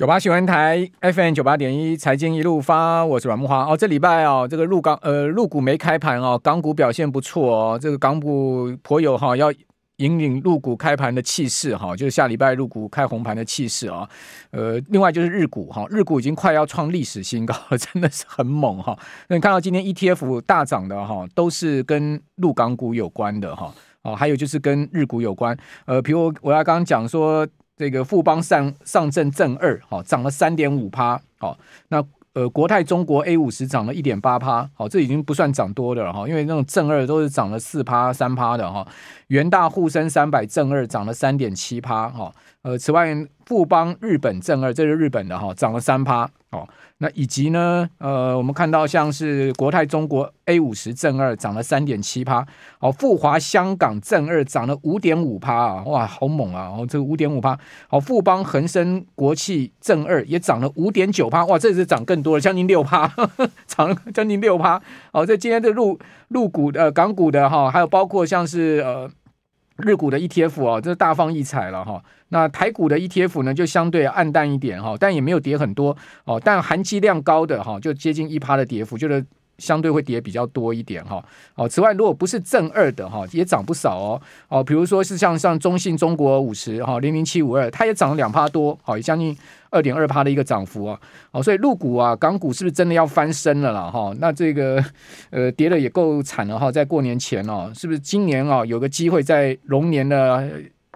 九八新闻台 FM 九八点一，财经一路发，我是阮木花。哦，这礼拜哦，这个入港呃入股没开盘哦，港股表现不错哦，这个港股颇有哈、要引领入股开盘的气势哈、就是下礼拜入股开红盘的气势啊。呃，另外就是日股哈、日股已经快要创历史新高，真的是很猛哈、那你看到今天 ETF 大涨的哈、都是跟入港股有关的哈。哦，还有就是跟日股有关。呃，比如我要刚刚讲说。这个富邦上上证正二，好涨了三点五趴，好，那呃国泰中国 A 五十涨了一点八趴，好，这已经不算涨多的了哈，因为那种正二都是涨了四趴三趴的哈，元大沪深三百正二涨了三点七趴，哈，呃，此外富邦日本正二，这是日本的哈，涨了三趴，哦。那以及呢，呃，我们看到像是国泰中国 A 五十正二涨了三点七趴，哦，富华香港正二涨了五点五趴啊，哇，好猛啊！哦，这个五点五趴，好，富邦恒生国际正二也涨了五点九趴，哇，这次涨更多了，将近六趴，涨了将近六趴。哦，这今天的入入股呃港股的哈，还有包括像是呃。日股的 ETF 哦，这大放异彩了哈。那台股的 ETF 呢，就相对暗淡一点哈，但也没有跌很多哦。但含积量高的哈，就接近一趴的跌幅，就是。相对会跌比较多一点哈，哦，此外如果不是正二的哈，也涨不少哦，哦，比如说是像像中信中国五十哈零零七五二，它也涨了两趴多，好，也将近二点二趴的一个涨幅啊，哦，所以陆股啊，港股是不是真的要翻身了啦哈？那这个呃跌的也够惨了哈，在过年前哦，是不是今年啊有个机会在龙年的？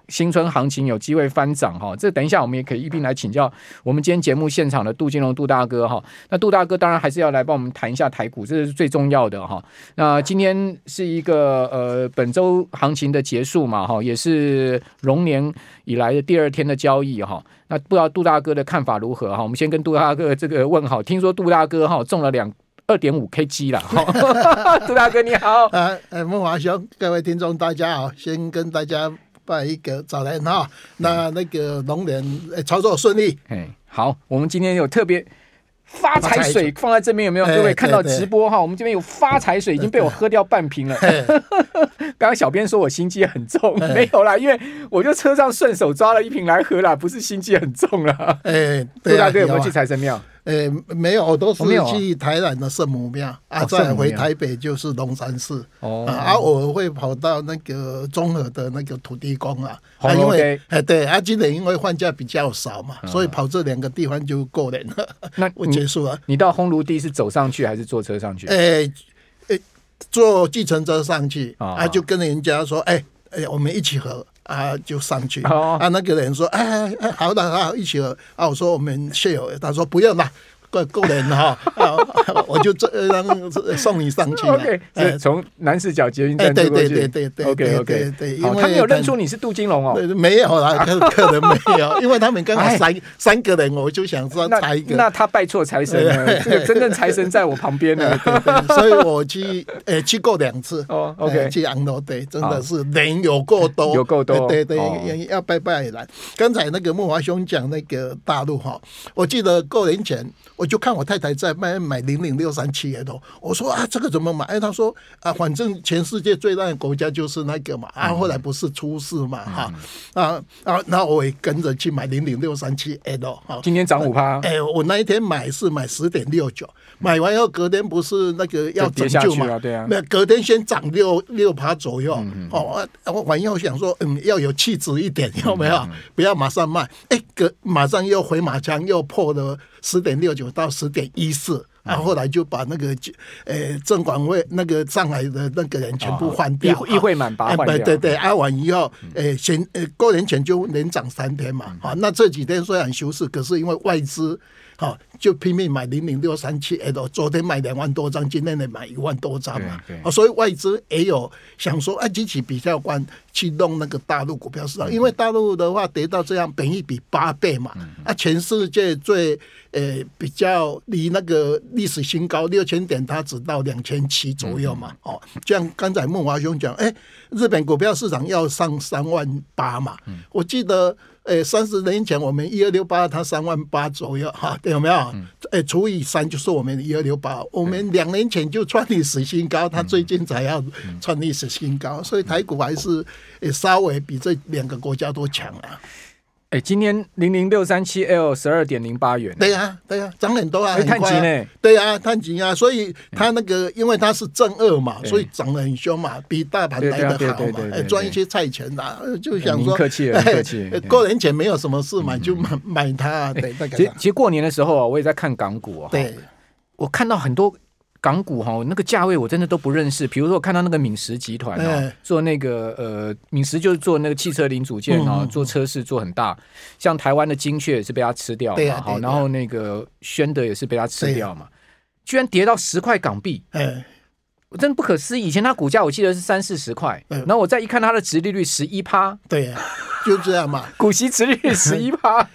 新春行情有机会翻涨哈，这等一下我们也可以一并来请教我们今天节目现场的杜金龙杜大哥哈。那杜大哥当然还是要来帮我们谈一下台股，这是最重要的哈。那今天是一个呃本周行情的结束嘛哈，也是龙年以来的第二天的交易哈。那不知道杜大哥的看法如何哈？我们先跟杜大哥这个问好，听说杜大哥哈中了两二点五 KG 了哈。杜大哥你好，呃呃慕驊兄，各位听众大家好，先跟大家。拜一个早年哈，那那个龙年操作顺利。哎，好，我们今天有特别发财水放在这边，有没有？各位看到直播哈，我们这边有发财水，已经被我喝掉半瓶了。刚刚小编说我心机很重，没有啦，因为我就车上顺手抓了一瓶来喝啦，不是心机很重啦。哎，杜大哥有没有去财神庙？呃，没有，都是去台南的圣母庙啊，再回台北就是龙山寺哦，啊，我会跑到那个中和的那个土地公啊，啊，因为哎对，啊，今年因为放假比较少嘛，所以跑这两个地方就够了。那 我结束了。你到烘炉地是走上去还是坐车上去？哎，哎，坐计程车上去啊，就跟人家说，哎哎，我们一起喝。啊，就上去、哦、啊！那个人说：“哎哎，好的好，一起喝。”啊，我说：“我们谢友。”他说：“不用了。”够够人哈，我就这让送你上去。OK，从南势角捷运站过去。对对对对 OK OK，对，因为他没有认出你是杜金龙哦。没有啦，客客人没有，因为他们刚好三三个人，我就想说猜一个。那他拜错财神了，真正财神在我旁边呢。所以我去诶去过两次。哦，OK，去昂楼对，真的是人有够多，有够多。对对，要拜拜来。刚才那个慕驊兄讲那个大陆哈，我记得过年前。我就看我太太在卖买零零六三七 L，我说啊，这个怎么买？哎，他说啊，反正全世界最大的国家就是那个嘛，啊，后来不是出事嘛，哈，啊啊，那我也跟着去买零零六三七 L，哈，今天涨五趴。哎，我那一天买是买十点六九，买完以后隔天不是那个要拯救嘛，对啊，那隔天先涨六六趴左右，哦，我完以后想说，嗯，要有气质一点，有没有？不要马上卖，哎，隔马上又回马枪，又破了。十点六九到十点一四，然后后来就把那个呃证管会那个上海的那个人全部换掉，议会满八换掉，对对对，安完以后，呃，前呃过年前就连涨三天嘛，好，那这几天虽然休市，可是因为外资。好，就拼命买零零六三七 L，昨天买两万多张，今天得买一万多张嘛。哦，所以外资也有想说，哎，机器比较关去弄那个大陆股票市场，因为大陆的话跌到这样，本益比八倍嘛。啊，全世界最呃比较离那个历史新高六千点，它只到两千七左右嘛。哦，像刚才孟华兄讲，哎，日本股票市场要上三万八嘛。我记得。诶，三十年前我们一二六八，它三万八左右，哈，有没有？诶，除以三就是我们一二六八。我们两年前就创历史新高，它最近才要创历史新高，所以台股还是诶稍微比这两个国家都强啊。哎，今天零零六三七 L 十二点零八元，对呀，对呀，涨很多啊，很快呢，对呀，探底啊，所以它那个因为它是正二嘛，所以涨得很凶嘛，比大盘来得好嘛，赚一些菜钱啦，就想说，客气了，客气。过年前没有什么事嘛，就买买它。对，其实其实过年的时候啊，我也在看港股啊，对，我看到很多。港股哈，那个价位我真的都不认识。比如说，我看到那个敏实集团哦，做那个呃，敏实就是做那个汽车零组件哦，做车市做很大。像台湾的精确也是被他吃掉嘛，好，然后那个宣德也是被他吃掉嘛，居然跌到十块港币，我真的不可思议。以前它股价我记得是三四十块，然后我再一看它的殖利率十一趴，对呀。就这样嘛，股息殖利率 十一趴，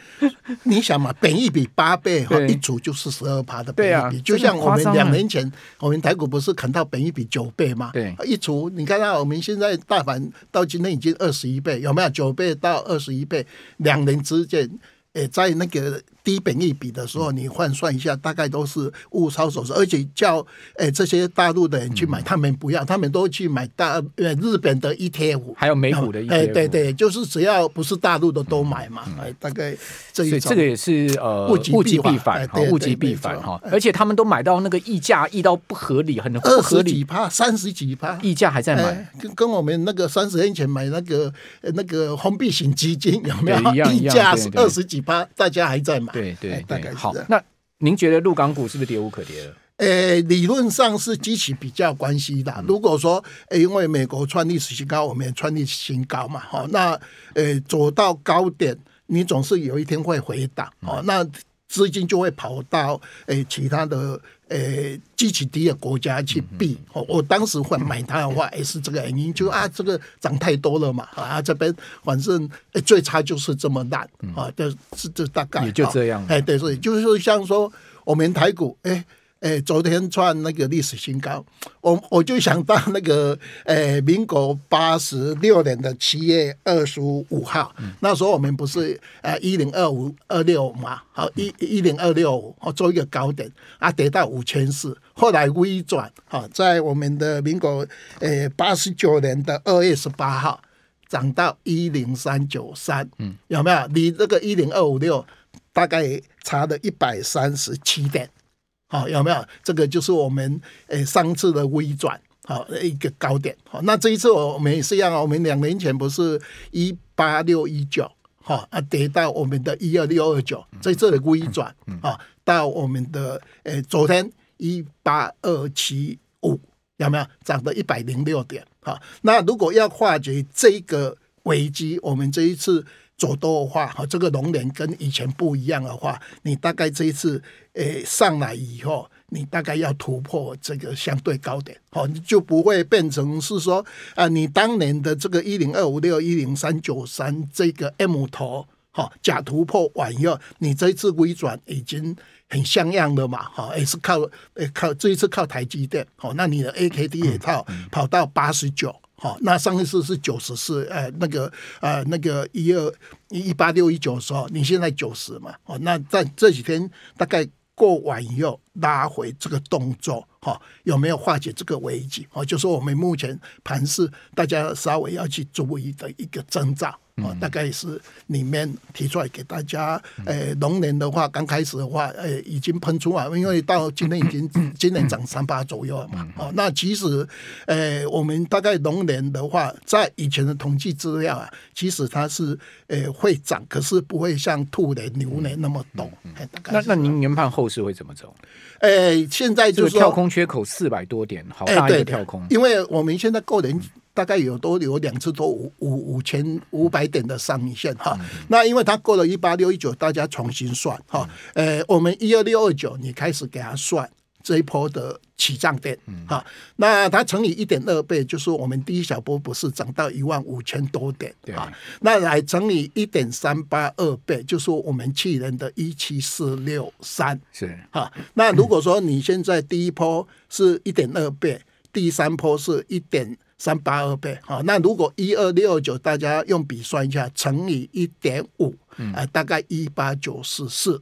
你想嘛，本一比八倍哈，一组就是十二趴的本一比，就像我们两年前，我们台股不是砍到本一比九倍嘛？对，一组你看到我们现在大盘到今天已经二十一倍，有没有九倍到二十一倍，两年之间，诶，在那个。低本益比的时候，你换算一下，大概都是物超所值，而且叫诶、欸、这些大陆的人去买，他们不要，他们都去买大呃日本的 ETF，还有美股的 ETF，哎对对，就是只要不是大陆的都买嘛，哎大概这一种，这个也是呃物极必反，物极必反哈，而且他们都买到那个溢价溢到不合理，很不合理，几趴三十几趴，溢价还在买，跟跟我们那个三十年前买那个那个封闭型基金有没有？溢价是二十几趴，大家还在买。对对，大概好。那您觉得陆港股是不是跌无可跌了？诶，理论上是机器比较关系的。如果说，诶，因为美国创历史新高，我们也创历史新高嘛，好，那诶走到高点，你总是有一天会回档，哦，那。资金就会跑到诶、欸、其他的诶机器低的国家去避。我、嗯、我当时会买它的话，也是这个原因，就啊这个涨太多了嘛，啊这边反正、欸、最差就是这么烂啊，这是这大概也就这样。哎、欸，对，所以就是说像说我们台股诶。欸哎，昨天创那个历史新高，我我就想到那个，哎，民国八十六年的七月二十五号，嗯、那时候我们不是呃一零二五二六嘛，好一一零二六五，做一个高点啊，跌到五千四，后来微转，好，在我们的民国呃八十九年的二月十八号涨到一零三九三，嗯，有没有？离这个一零二五六大概差了一百三十七点。好，有没有？这个就是我们诶上次的微转，好一个高点。好，那这一次我们也是一样啊。我们两年前不是一八六一九，好啊，跌到我们的一二六二九，这次的微转，啊，到我们的诶昨天一八二七五，有没有涨到一百零六点？好，那如果要化解这个危机，我们这一次。走多的话，哈，这个龙年跟以前不一样的话，你大概这一次，诶、欸、上来以后，你大概要突破这个相对高点，好，你就不会变成是说，啊，你当年的这个一零二五六一零三九三这个 M 头，哈，假突破完以后，你这一次微转已经很像样了嘛，哈，也是靠，诶靠这一次靠台积电，好，那你的 AKD 也套跑到八十九。好，那上一次是九十四，呃，那个，呃，那个一二一八六一九的时候，你现在九十嘛，哦，那在这几天大概过完以后拉回这个动作，哈，有没有化解这个危机？哦，就是我们目前盘是大家稍微要去注意的一个征兆。哦，大概是里面提出来给大家。呃，龙年的话，刚开始的话，呃，已经喷出来，因为到今天已经 今年涨三八左右了嘛。哦，那其实，呃，我们大概龙年的话，在以前的统计资料啊，其实它是呃会涨，可是不会像兔年牛年那么陡。那那您研判后市会怎么走？哎，现在就是跳空缺口四百多点，好大一个跳空。因为我们现在个人大概有都有两次都五五五千五百点的上影线哈。那因为它过了一八六一九，大家重新算哈。呃，我们一二六二九，你开始给它算。这一波的起涨点，哈、嗯，那它乘以一点二倍，就是我们第一小波不是涨到一万五千多点，对。啊，那来乘以一点三八二倍，就是我们去年的一七四六三，是，哈，那如果说你现在第一波是一点二倍，第三波是一点三八二倍，好，那如果一二六九，大家用笔算一下，乘以一点五，哎，大概一八九四四，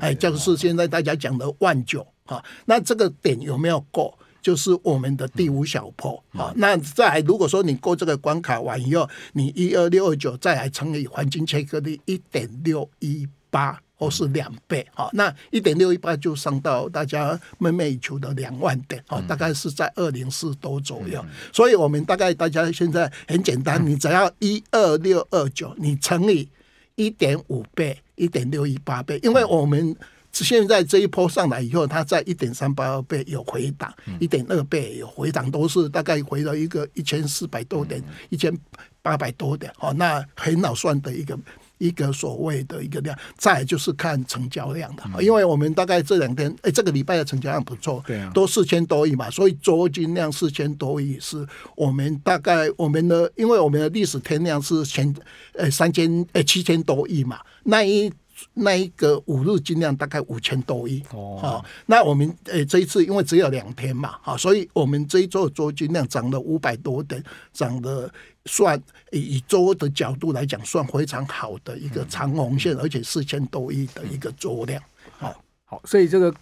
哎，就是现在大家讲的万九。啊，那这个点有没有过？就是我们的第五小坡。好、嗯，那再来，如果说你过这个关卡完以后，你一二六二九再来乘以黄金切割率一点六一八，或是两倍。好，那一点六一八就上到大家梦寐以求的两万点。哦，大概是在二零四多左右。所以我们大概大家现在很简单，你只要一二六二九，你乘以一点五倍，一点六一八倍，因为我们。现在这一波上来以后，它在一点三八二倍有回档，一点二倍有回档，都是大概回到一个一千四百多点，一千八百多点。哦，那很好算的一个一个所谓的一个量。再就是看成交量的，因为我们大概这两天，哎，这个礼拜的成交量不错，对啊，都四千多亿嘛，所以周均量四千多亿是我们大概我们的，因为我们的历史天量是前呃三千呃七千多亿嘛，那一。那一个五日均量大概五千多亿。哦，好，那我们呃、欸、这一次因为只有两天嘛，好，所以我们这一周的周均量涨了五百多点，涨的算以周的角度来讲，算非常好的一个长红线，而且四千多亿的一个周量，好，好，所以这个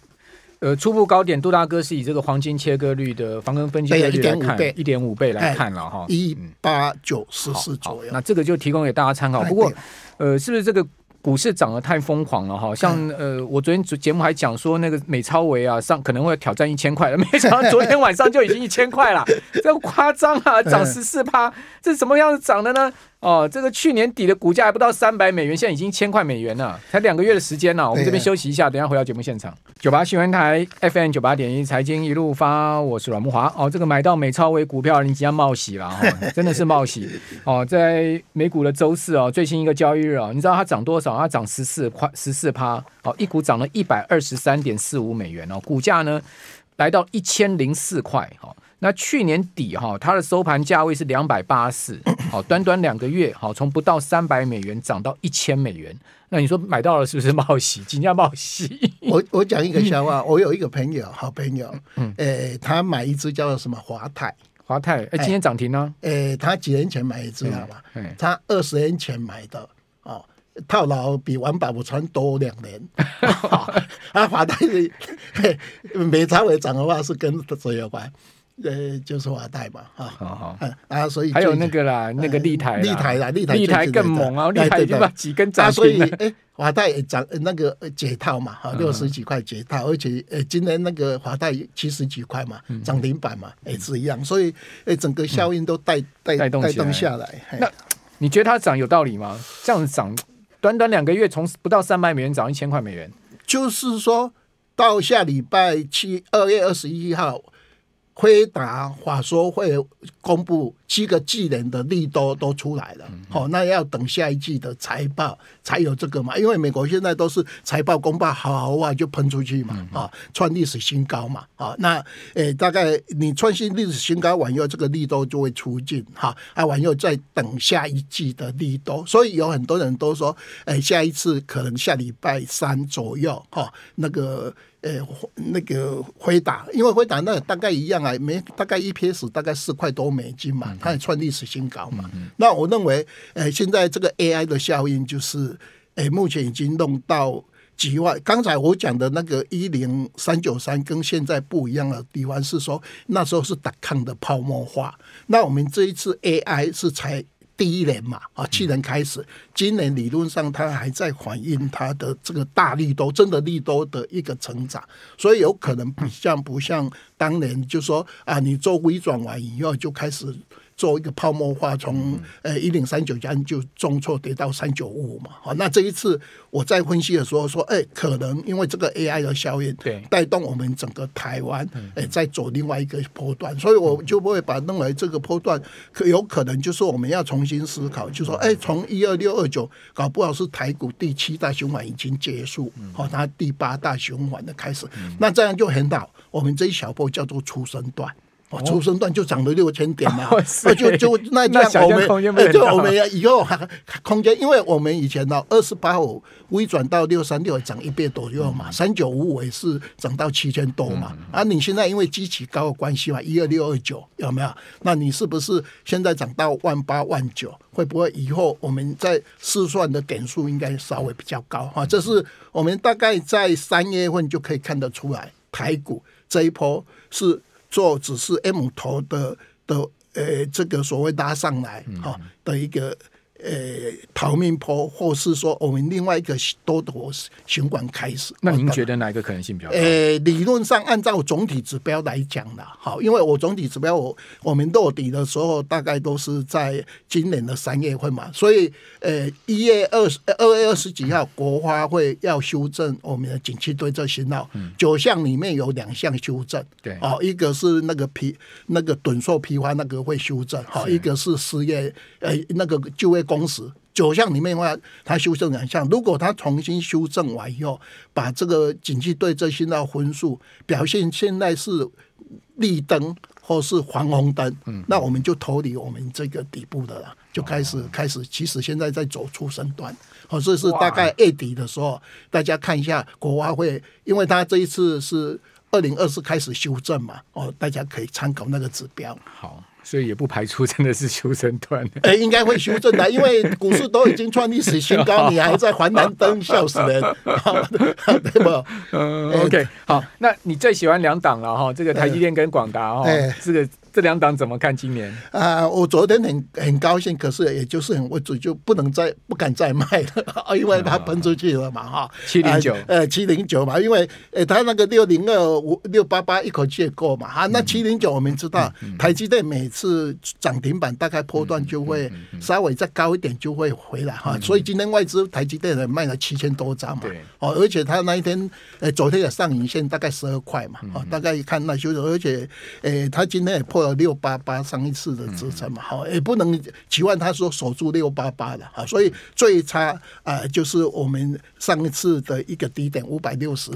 呃初步高点，杜大哥是以这个黄金切割率的防根分析率来看，一点五倍来看了哈，一八九四四左右，那这个就提供给大家参考。不过呃，是不是这个？股市涨得太疯狂了哈，像呃，我昨天节目还讲说那个美超维啊上可能会挑战一千块了，没想到昨天晚上就已经一千块了，这夸张啊，涨十四趴，这是什么样子涨的呢？哦，这个去年底的股价还不到三百美元，现在已经千块美元了，才两个月的时间呢。我们这边休息一下，等一下回到节目现场。九八新闻台 FM 九八点一财经一路发，我是阮木华。哦，这个买到美超微股票，你即将冒喜了哈、哦，真的是冒喜。哦，在美股的周四哦，最新一个交易日哦，你知道它涨多少？它涨十四块十四趴，哦，一股涨了一百二十三点四五美元哦，股价呢来到一千零四块哈。那去年底哈，它的收盘价位是两百八十四，好，短短两个月，好，从不到三百美元涨到一千美元。那你说买到了是不是冒喜？金价冒喜？我我讲一个笑话，我有一个朋友，好朋友，嗯，诶，他买一只叫做什么华泰，华泰，哎，今天涨停呢？诶，他几年前买一只，好吧？他二十年前买的，哦，套牢比王宝强多两年。啊，华泰的美差尾涨的话是跟谁有关？呃，就是华泰嘛，哈，好好，啊，所以还有那个啦，那个立台，立台啦，立台，立台更猛啊，立台已经把几根涨停了。哎，华泰也涨，那个解套嘛，哈，六十几块解套，而且，呃，今年那个华泰七十几块嘛，涨停板嘛，也是一样，所以，哎，整个效应都带带带动下来。那你觉得它涨有道理吗？这样子涨，短短两个月从不到三百美元涨一千块美元，就是说到下礼拜七，二月二十一号。回答话说会公布七个技能的利多都出来了，好，那要等下一季的财报才有这个嘛？因为美国现在都是财报公布好啊就喷出去嘛，啊，创历史新高嘛，啊，那诶大概你创新历史新高完以后，这个利多就会出尽，哈，啊完以后再等下一季的利多，所以有很多人都说，诶下一次可能下礼拜三左右，哈，那个。呃，那个辉达，因为辉达那大概一样啊，没大概 EPS 大概四块多美金嘛，它也创历史新高嘛。那我认为，呃，现在这个 AI 的效应就是，呃，目前已经弄到几万。刚才我讲的那个一零三九三跟现在不一样的地方是说，那时候是达康的泡沫化，那我们这一次 AI 是才。第一年嘛，啊，去年开始，今年理论上它还在反映它的这个大利多，真的利多的一个成长，所以有可能不像不像当年就说啊，你做微转完以后就开始做一个泡沫化，从呃一零三九这样就重挫跌到三九五五嘛。好，那这一次我在分析的时候说，哎，可能因为这个 AI 的效应，对，带动我们整个台湾，哎，在走另外一个波段，所以我就不会把认为这个波段可有可能就是我们要重新思考，就说，哎，从一二六二九搞不好是台股第七大循环已经结束，好，它第八大循环的开始，那这样就很好，我们这一小波叫做出生段。哦，出生段就涨了六千点嘛，哦、就就那这样我们，哎，就我们以后空间，因为我们以前呢，二四八五微转到六三六涨一倍左右嘛，三九五五也是涨到七千多嘛，嗯、啊，你现在因为基期高的关系嘛，一二六二九有没有？那你是不是现在涨到万八万九？会不会以后我们在试算的点数应该稍微比较高哈？这是我们大概在三月份就可以看得出来，台股这一波是。做只是 M 头的的呃，这个所谓拉上来哈的一个。呃，逃命坡，或是说我们另外一个多头循环开始。那您觉得哪一个可能性比较高？呃，理论上按照总体指标来讲呢，好，因为我总体指标我我们落底的时候大概都是在今年的三月份嘛，所以呃一月二十二月二十几号国发会要修正我们的景气对策信号，九项里面有两项修正，对，哦，一个是那个批那个趸售批发那个会修正，好，一个是失业呃那个就业。公司九项里面的话，它修正两项。如果它重新修正完以后，把这个景气对这信号分数表现现在是绿灯或是黄红灯，嗯，那我们就脱离我们这个底部的了，就开始开始。其实现在在走出升段，哦，这是大概月底的时候，大家看一下国发会，因为它这一次是二零二四开始修正嘛，哦，大家可以参考那个指标。好。所以也不排除真的是修正段，哎，应该会修正的，因为股市都已经创历史新高，你还在还蓝灯，笑死人，对不？嗯，OK，好，那你最喜欢两档了哈，这个台积电跟广达哈，这个。这两档怎么看今年啊？我昨天很很高兴，可是也就是很无助，就不能再不敢再卖了，因为它喷出去了嘛，哈。七零九，呃，七零九嘛，因为呃，它那个六零二五六八八一口气也过嘛，哈。那七零九我们知道，台积电每次涨停板大概波段就会稍微再高一点就会回来哈，所以今天外资台积电卖了七千多张嘛，哦，而且它那一天呃昨天也上影线大概十二块嘛，哦，大概一看那就是，而且呃，它今天也破。六八八上一次的支撑嘛，好，也不能期望他说守住六八八了，好，所以最差啊，就是我们上一次的一个低点五百六十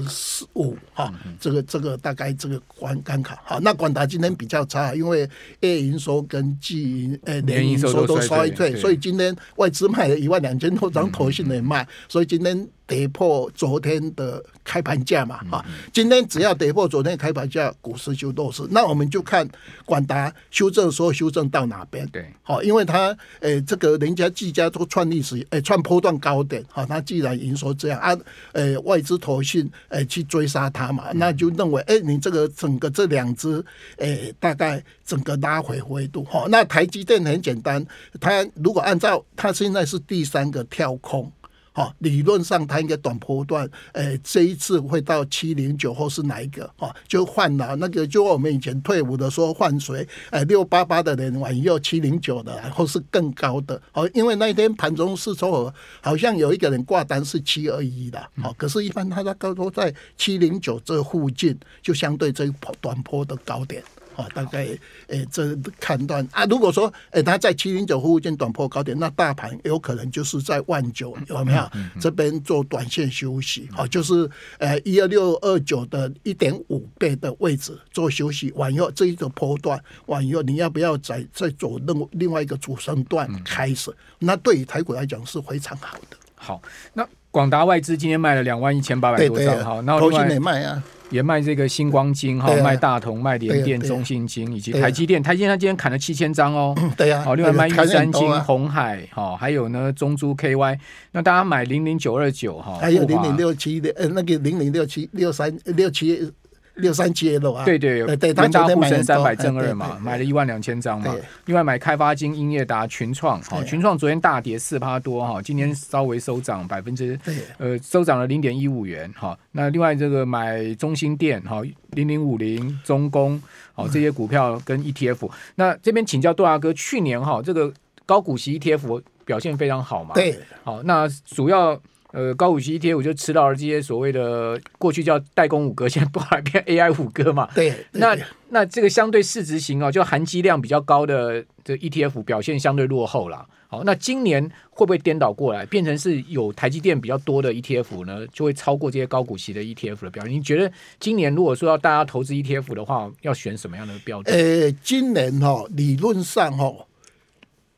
五，哈，这个这个大概这个关关卡，好，那广达今天比较差，因为 A 营收跟 G 营呃年营收都衰退，所以今天外资卖了一万两千多张，投信也卖，所以今天。跌破昨天的开盘价嘛，哈，今天只要跌破昨天开盘价，股市就弱势。那我们就看广达修正说修正到哪边？对，好，因为它诶，这个人家技嘉都创历史诶创波段高点，哈，它既然营收这样啊，诶外资投信诶去追杀它嘛，那就认为诶你这个整个这两只诶大概整个拉回回度，哈，那台积电很简单，它如果按照它现在是第三个跳空。好，理论上它应该短波段，哎，这一次会到七零九或是哪一个？哦，就换了那个，就我们以前退伍的时候换谁？诶，六八八的人往右七零九的，然后是更高的。好，因为那一天盘中是说，好像有一个人挂单是七二一的，好，可是，一般它在高都在七零九这附近，就相对这一波短波的高点。啊，大概诶、欸，这判断啊，如果说诶，它、欸、在七零九附近短破高点，那大盘有可能就是在万九，有没有？这边做短线休息，好，就是呃一二六二九的一点五倍的位置做休息，完以后这一个波段完以后，你要不要再再走另另外一个主升段开始？那对于台股来讲是非常好的。好，那广达外资今天卖了两万一千八百多张，好，那投信也卖啊。也卖这个星光金哈，卖大同，卖联电、中信金以及台积电。台积电它今天砍了七千张哦。对呀。好，另外卖玉山金、红海，哈，还有呢中珠 KY。那大家买零零九二九哈，还有零零六七的呃那个零零六七六三六七六三七 L 啊，对对对对，沪深三百正二嘛，买了一万两千张嘛。另外买开发金、英业达、群创，好，群创昨天大跌四趴多哈，今天稍微收涨百分之呃收涨了零点一五元哈。那另外这个买中兴电哈，零零五零、中工好这些股票跟 ETF，那这边请教杜大哥，去年哈这个高股息 ETF 表现非常好嘛？对，好，那主要。呃，高股息 ETF 我就吃到了这些所谓的过去叫代工五哥，现在不好变 AI 五哥嘛？对，对那对那这个相对市值型哦，就含积量比较高的这 ETF 表现相对落后啦。好，那今年会不会颠倒过来，变成是有台积电比较多的 ETF 呢，就会超过这些高股息的 ETF 的表现？你觉得今年如果说要大家投资 ETF 的话，要选什么样的标准？呃，今年哈、哦，理论上哈、哦。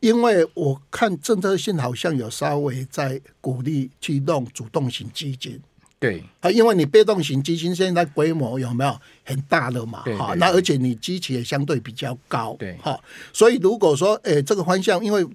因为我看政策性好像有稍微在鼓励去弄主动型基金，对。啊，因为你被动型基金现在规模有没有？很大了嘛？哈，那而且你基期也相对比较高，对。哈，所以如果说诶这个方向，因为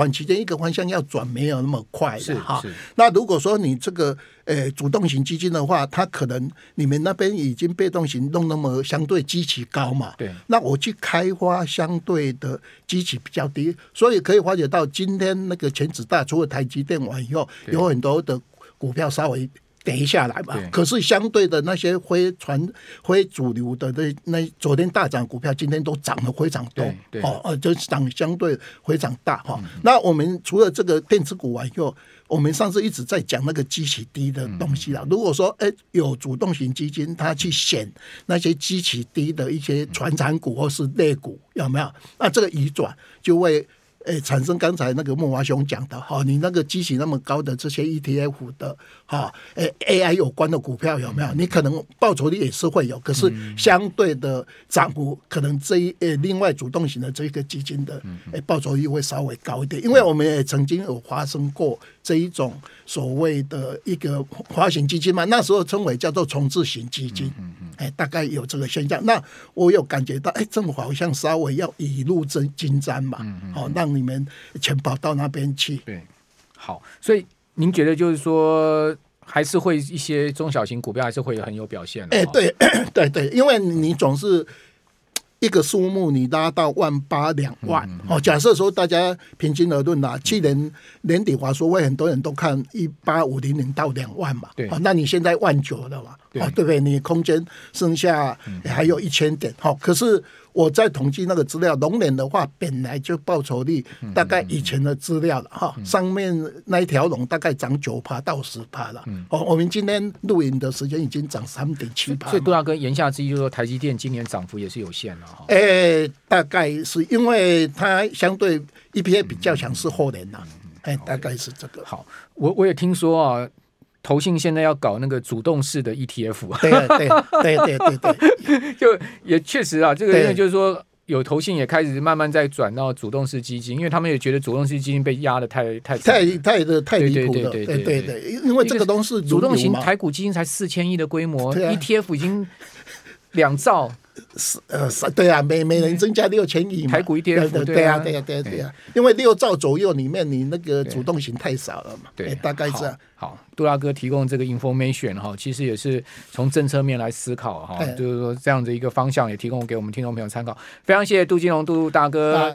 短期间一个方向要转没有那么快的哈。那如果说你这个呃主动型基金的话，它可能你们那边已经被动型弄那么相对基期高嘛？对。那我去开发相对的基期比较低，所以可以发觉到今天那个全指大，除了台积电完以后，有很多的股票稍微。跌下来嘛，可是相对的那些非传非主流的那那昨天大涨股票，今天都涨了非常多，哦哦，就涨相对非常大哈。嗯、那我们除了这个电子股完以后，我们上次一直在讲那个基期低的东西啦。嗯、如果说哎有主动型基金，它去选那些基期低的一些传产股或是类股，有没有？那这个移转就会。诶，产生刚才那个慕驊兄讲的哈，你那个基期那么高的这些 ETF 的哈，诶 AI 有关的股票有没有？你可能报酬率也是会有，可是相对的涨幅可能这一诶另外主动型的这个基金的诶报酬率会稍微高一点，因为我们也曾经有发生过这一种所谓的一个发行基金嘛，那时候称为叫做重置型基金，哎，大概有这个现象。那我有感觉到，哎，政府好像稍微要雨露均金沾嘛，好让。你们全跑到那边去？对，好，所以您觉得就是说，还是会一些中小型股票还是会很有表现的？哎，对，对对，因为你总是一个数目，你拉到万八两万哦。假设说大家平均而论啊，去年年底华说会很多人都看一八五零零到两万嘛，对，那你现在万九了嘛，对不对？你空间剩下还有一千点，好，可是。我在统计那个资料，龙年的话本来就报酬率大概以前的资料了哈，上面那一条龙大概涨九趴到十趴了。哦，我们今天录影的时间已经涨三点七趴。所以杜大哥言下之意就是说，台积电今年涨幅也是有限的哈。哎，大概是因为它相对 EPA 比较强，势后年呐。哎，大概是这个。好，我我也听说啊。投信现在要搞那个主动式的 ETF，对对对对对对，就也确实啊，这个因为就是说有投信也开始慢慢在转到主动式基金，因为他们也觉得主动式基金被压的太太太太的太离谱了，对对对对，因为这个东西主动型台股基金才四千亿的规模，ETF 已经两兆。是呃是，对啊，每每人增加六千亿嘛，台股一跌，对对啊，对啊，对啊，对啊，因为六兆左右里面，你那个主动型太少了嘛，对，大概是这样。好，杜大哥提供这个 information 哈，其实也是从政策面来思考哈，就是说这样的一个方向也提供给我们听众朋友参考。非常谢谢杜金龙杜大哥。